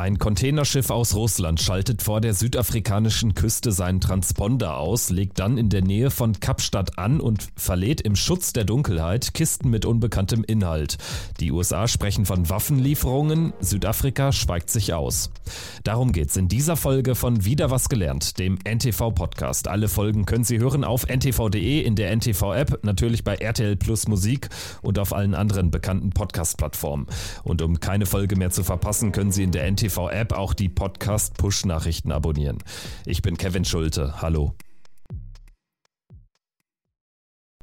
Ein Containerschiff aus Russland schaltet vor der südafrikanischen Küste seinen Transponder aus, legt dann in der Nähe von Kapstadt an und verlädt im Schutz der Dunkelheit Kisten mit unbekanntem Inhalt. Die USA sprechen von Waffenlieferungen, Südafrika schweigt sich aus. Darum geht's in dieser Folge von Wieder was gelernt, dem NTV Podcast. Alle Folgen können Sie hören auf ntv.de, in der NTV App, natürlich bei RTL Plus Musik und auf allen anderen bekannten Podcast Plattformen. Und um keine Folge mehr zu verpassen, können Sie in der NTV TV-App auch die Podcast-Push-Nachrichten abonnieren. Ich bin Kevin Schulte. Hallo.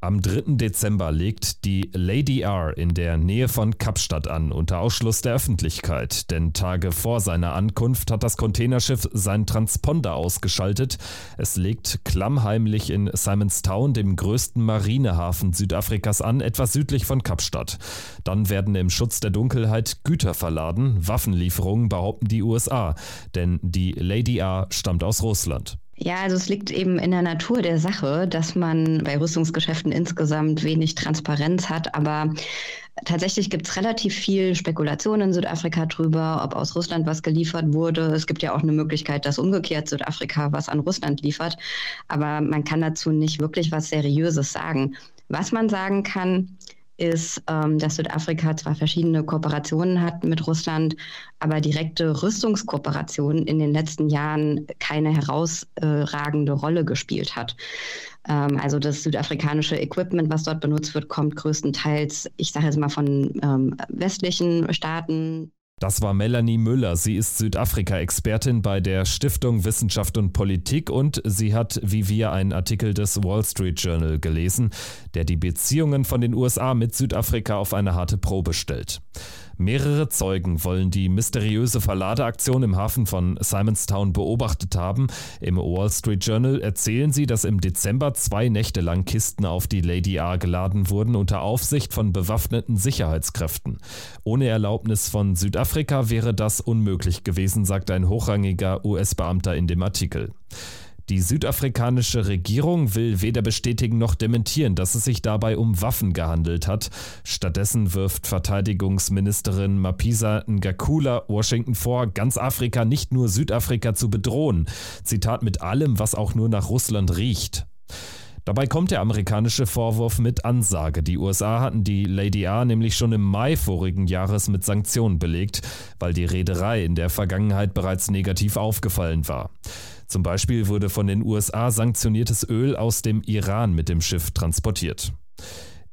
Am 3. Dezember legt die Lady R in der Nähe von Kapstadt an, unter Ausschluss der Öffentlichkeit, denn Tage vor seiner Ankunft hat das Containerschiff seinen Transponder ausgeschaltet. Es legt klammheimlich in Simonstown, dem größten Marinehafen Südafrikas, an, etwas südlich von Kapstadt. Dann werden im Schutz der Dunkelheit Güter verladen, Waffenlieferungen behaupten die USA, denn die Lady R stammt aus Russland. Ja, also es liegt eben in der Natur der Sache, dass man bei Rüstungsgeschäften insgesamt wenig Transparenz hat, aber Tatsächlich gibt es relativ viel Spekulation in Südafrika drüber, ob aus Russland was geliefert wurde. Es gibt ja auch eine Möglichkeit, dass umgekehrt Südafrika was an Russland liefert. Aber man kann dazu nicht wirklich was Seriöses sagen. Was man sagen kann, ist, ähm, dass Südafrika zwar verschiedene Kooperationen hat mit Russland, aber direkte Rüstungskooperationen in den letzten Jahren keine herausragende Rolle gespielt hat. Ähm, also das südafrikanische Equipment, was dort benutzt wird, kommt größtenteils, ich sage jetzt mal, von ähm, westlichen Staaten, das war Melanie Müller. Sie ist Südafrika-Expertin bei der Stiftung Wissenschaft und Politik und sie hat wie wir einen Artikel des Wall Street Journal gelesen, der die Beziehungen von den USA mit Südafrika auf eine harte Probe stellt. Mehrere Zeugen wollen die mysteriöse Verladeaktion im Hafen von Simonstown beobachtet haben. Im Wall Street Journal erzählen sie, dass im Dezember zwei Nächte lang Kisten auf die Lady R geladen wurden unter Aufsicht von bewaffneten Sicherheitskräften. Ohne Erlaubnis von Südafrika wäre das unmöglich gewesen, sagt ein hochrangiger US-Beamter in dem Artikel. Die südafrikanische Regierung will weder bestätigen noch dementieren, dass es sich dabei um Waffen gehandelt hat. Stattdessen wirft Verteidigungsministerin Mapisa Ngakula Washington vor, ganz Afrika, nicht nur Südafrika zu bedrohen. Zitat mit allem, was auch nur nach Russland riecht. Dabei kommt der amerikanische Vorwurf mit Ansage. Die USA hatten die Lady A nämlich schon im Mai vorigen Jahres mit Sanktionen belegt, weil die Reederei in der Vergangenheit bereits negativ aufgefallen war. Zum Beispiel wurde von den USA sanktioniertes Öl aus dem Iran mit dem Schiff transportiert.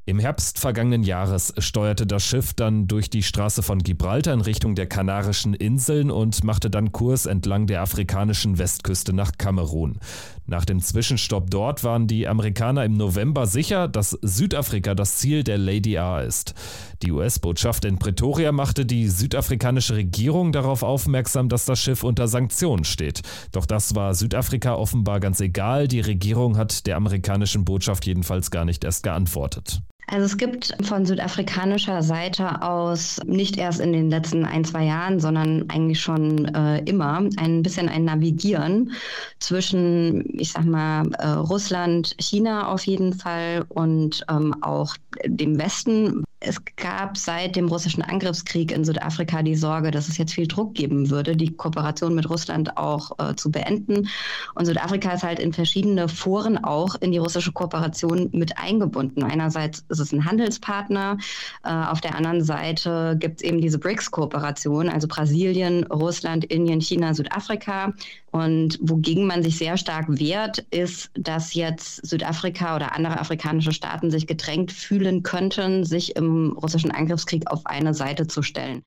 Im Herbst vergangenen Jahres steuerte das Schiff dann durch die Straße von Gibraltar in Richtung der Kanarischen Inseln und machte dann Kurs entlang der afrikanischen Westküste nach Kamerun. Nach dem Zwischenstopp dort waren die Amerikaner im November sicher, dass Südafrika das Ziel der Lady R ist. Die US-Botschaft in Pretoria machte die südafrikanische Regierung darauf aufmerksam, dass das Schiff unter Sanktionen steht. Doch das war Südafrika offenbar ganz egal. Die Regierung hat der amerikanischen Botschaft jedenfalls gar nicht erst geantwortet. Also es gibt von südafrikanischer Seite aus nicht erst in den letzten ein, zwei Jahren, sondern eigentlich schon äh, immer ein bisschen ein Navigieren zwischen, ich sag mal, äh, Russland, China auf jeden Fall und ähm, auch dem Westen, es gab seit dem russischen Angriffskrieg in Südafrika die Sorge, dass es jetzt viel Druck geben würde, die Kooperation mit Russland auch äh, zu beenden. Und Südafrika ist halt in verschiedene Foren auch in die russische Kooperation mit eingebunden. Einerseits ist es ein Handelspartner, äh, auf der anderen Seite gibt es eben diese BRICS-Kooperation, also Brasilien, Russland, Indien, China, Südafrika. Und wogegen man sich sehr stark wehrt, ist, dass jetzt Südafrika oder andere afrikanische Staaten sich gedrängt fühlen könnten, sich im russischen Angriffskrieg auf eine Seite zu stellen.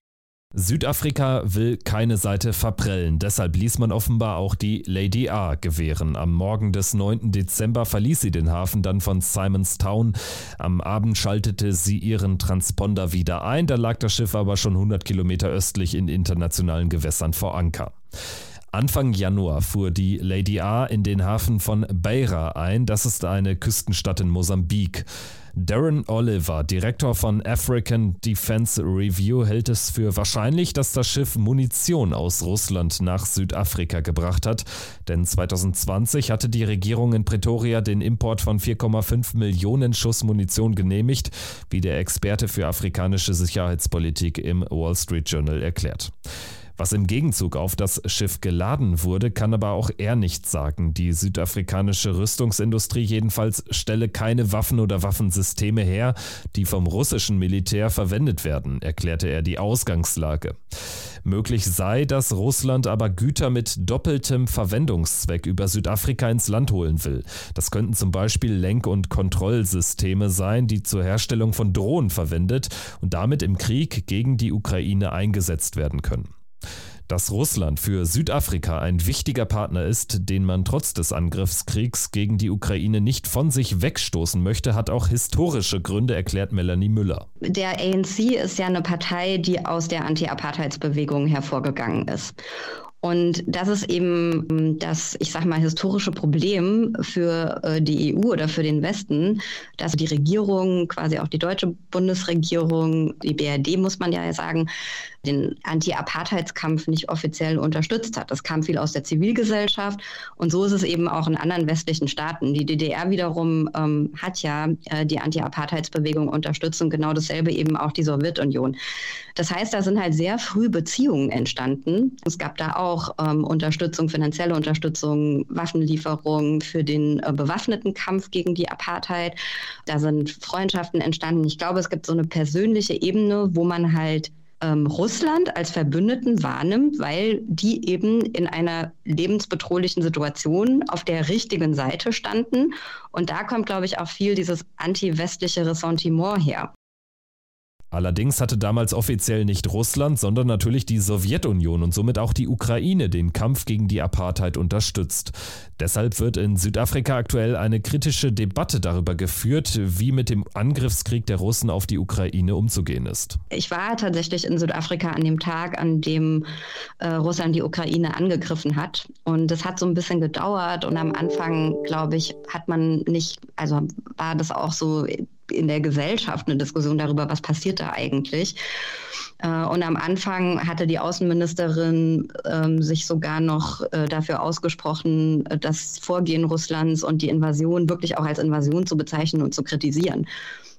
Südafrika will keine Seite verprellen, deshalb ließ man offenbar auch die Lady A gewähren. Am Morgen des 9. Dezember verließ sie den Hafen dann von Simonstown. Am Abend schaltete sie ihren Transponder wieder ein, da lag das Schiff aber schon 100 Kilometer östlich in internationalen Gewässern vor Anker. Anfang Januar fuhr die Lady A in den Hafen von Beira ein. Das ist eine Küstenstadt in Mosambik. Darren Oliver, Direktor von African Defense Review, hält es für wahrscheinlich, dass das Schiff Munition aus Russland nach Südafrika gebracht hat. Denn 2020 hatte die Regierung in Pretoria den Import von 4,5 Millionen Schuss Munition genehmigt, wie der Experte für afrikanische Sicherheitspolitik im Wall Street Journal erklärt. Was im Gegenzug auf das Schiff geladen wurde, kann aber auch er nicht sagen. Die südafrikanische Rüstungsindustrie jedenfalls stelle keine Waffen oder Waffensysteme her, die vom russischen Militär verwendet werden, erklärte er die Ausgangslage. Möglich sei, dass Russland aber Güter mit doppeltem Verwendungszweck über Südafrika ins Land holen will. Das könnten zum Beispiel Lenk- und Kontrollsysteme sein, die zur Herstellung von Drohnen verwendet und damit im Krieg gegen die Ukraine eingesetzt werden können. Dass Russland für Südafrika ein wichtiger Partner ist, den man trotz des Angriffskriegs gegen die Ukraine nicht von sich wegstoßen möchte, hat auch historische Gründe, erklärt Melanie Müller. Der ANC ist ja eine Partei, die aus der Anti-Apartheidsbewegung hervorgegangen ist. Und das ist eben das, ich sag mal, historische Problem für äh, die EU oder für den Westen, dass die Regierung, quasi auch die deutsche Bundesregierung, die BRD muss man ja sagen, den Anti-Apartheidskampf nicht offiziell unterstützt hat. Das kam viel aus der Zivilgesellschaft und so ist es eben auch in anderen westlichen Staaten. Die DDR wiederum ähm, hat ja äh, die Anti-Apartheidsbewegung unterstützt und genau dasselbe eben auch die Sowjetunion. Das heißt, da sind halt sehr früh Beziehungen entstanden. Es gab da auch ähm, Unterstützung, finanzielle Unterstützung, Waffenlieferungen für den äh, bewaffneten Kampf gegen die Apartheid. Da sind Freundschaften entstanden. Ich glaube, es gibt so eine persönliche Ebene, wo man halt ähm, Russland als Verbündeten wahrnimmt, weil die eben in einer lebensbedrohlichen Situation auf der richtigen Seite standen. Und da kommt, glaube ich, auch viel dieses anti-westliche Ressentiment her. Allerdings hatte damals offiziell nicht Russland, sondern natürlich die Sowjetunion und somit auch die Ukraine den Kampf gegen die Apartheid unterstützt. Deshalb wird in Südafrika aktuell eine kritische Debatte darüber geführt, wie mit dem Angriffskrieg der Russen auf die Ukraine umzugehen ist. Ich war tatsächlich in Südafrika an dem Tag, an dem äh, Russland die Ukraine angegriffen hat. Und das hat so ein bisschen gedauert und am Anfang, glaube ich, hat man nicht, also war das auch so in der Gesellschaft eine Diskussion darüber, was passiert da eigentlich. Äh, und am Anfang hatte die Außenministerin ähm, sich sogar noch äh, dafür ausgesprochen, äh, das Vorgehen Russlands und die Invasion wirklich auch als Invasion zu bezeichnen und zu kritisieren.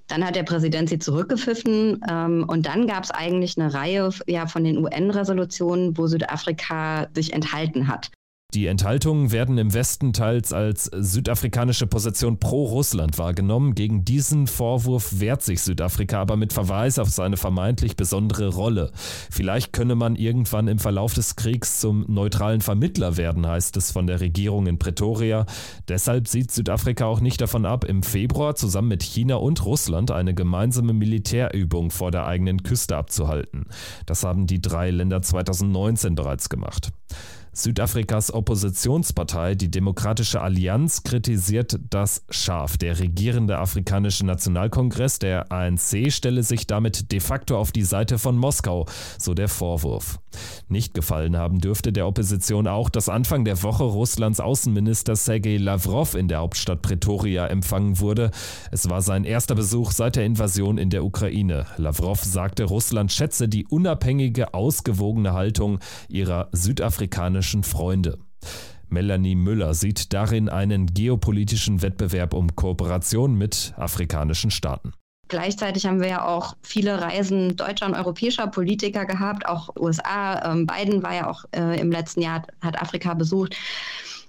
Dann hat der Präsident sie zurückgepfiffen ähm, und dann gab es eigentlich eine Reihe ja, von den UN-Resolutionen, wo Südafrika sich enthalten hat. Die Enthaltungen werden im Westen teils als südafrikanische Position pro Russland wahrgenommen. Gegen diesen Vorwurf wehrt sich Südafrika aber mit Verweis auf seine vermeintlich besondere Rolle. Vielleicht könne man irgendwann im Verlauf des Kriegs zum neutralen Vermittler werden, heißt es von der Regierung in Pretoria. Deshalb sieht Südafrika auch nicht davon ab, im Februar zusammen mit China und Russland eine gemeinsame Militärübung vor der eigenen Küste abzuhalten. Das haben die drei Länder 2019 bereits gemacht. Südafrikas Oppositionspartei, die Demokratische Allianz, kritisiert das scharf. Der regierende afrikanische Nationalkongress, der ANC, stelle sich damit de facto auf die Seite von Moskau, so der Vorwurf. Nicht gefallen haben dürfte der Opposition auch, dass Anfang der Woche Russlands Außenminister Sergei Lavrov in der Hauptstadt Pretoria empfangen wurde. Es war sein erster Besuch seit der Invasion in der Ukraine. Lavrov sagte, Russland schätze die unabhängige, ausgewogene Haltung ihrer südafrikanischen afrikanischen Freunde. Melanie Müller sieht darin einen geopolitischen Wettbewerb um Kooperation mit afrikanischen Staaten. Gleichzeitig haben wir ja auch viele Reisen deutscher und europäischer Politiker gehabt, auch USA. Ähm, Biden war ja auch äh, im letzten Jahr, hat Afrika besucht.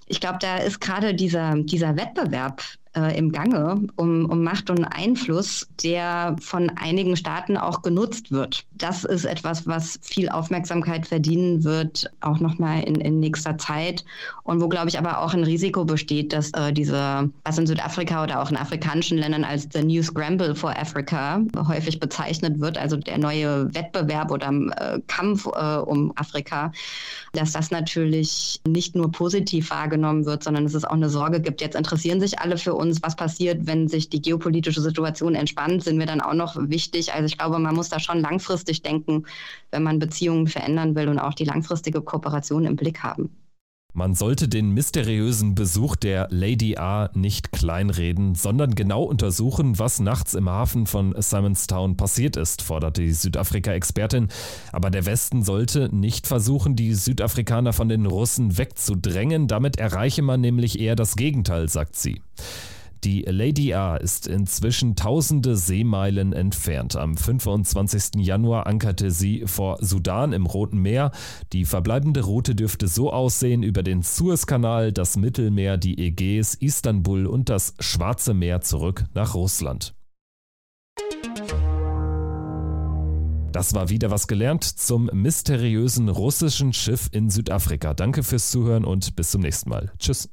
Ich glaube, da ist gerade dieser, dieser Wettbewerb äh, im Gange um, um Macht und Einfluss, der von einigen Staaten auch genutzt wird. Das ist etwas, was viel Aufmerksamkeit verdienen wird, auch nochmal in, in nächster Zeit. Und wo, glaube ich, aber auch ein Risiko besteht, dass äh, diese, was in Südafrika oder auch in afrikanischen Ländern als The New Scramble for Africa häufig bezeichnet wird, also der neue Wettbewerb oder äh, Kampf um Afrika, dass das natürlich nicht nur positiv wahrgenommen wird, sondern dass es auch eine Sorge gibt. Jetzt interessieren sich alle für uns, was passiert, wenn sich die geopolitische Situation entspannt, sind wir dann auch noch wichtig. Also ich glaube, man muss da schon langfristig denken, wenn man Beziehungen verändern will und auch die langfristige Kooperation im Blick haben. Man sollte den mysteriösen Besuch der Lady A nicht kleinreden, sondern genau untersuchen, was nachts im Hafen von Simonstown passiert ist, forderte die Südafrika-Expertin. Aber der Westen sollte nicht versuchen, die Südafrikaner von den Russen wegzudrängen. Damit erreiche man nämlich eher das Gegenteil, sagt sie. Die Lady A ist inzwischen tausende Seemeilen entfernt. Am 25. Januar ankerte sie vor Sudan im Roten Meer. Die verbleibende Route dürfte so aussehen über den Suezkanal, das Mittelmeer, die Ägäis, Istanbul und das Schwarze Meer zurück nach Russland. Das war wieder was gelernt zum mysteriösen russischen Schiff in Südafrika. Danke fürs Zuhören und bis zum nächsten Mal. Tschüss.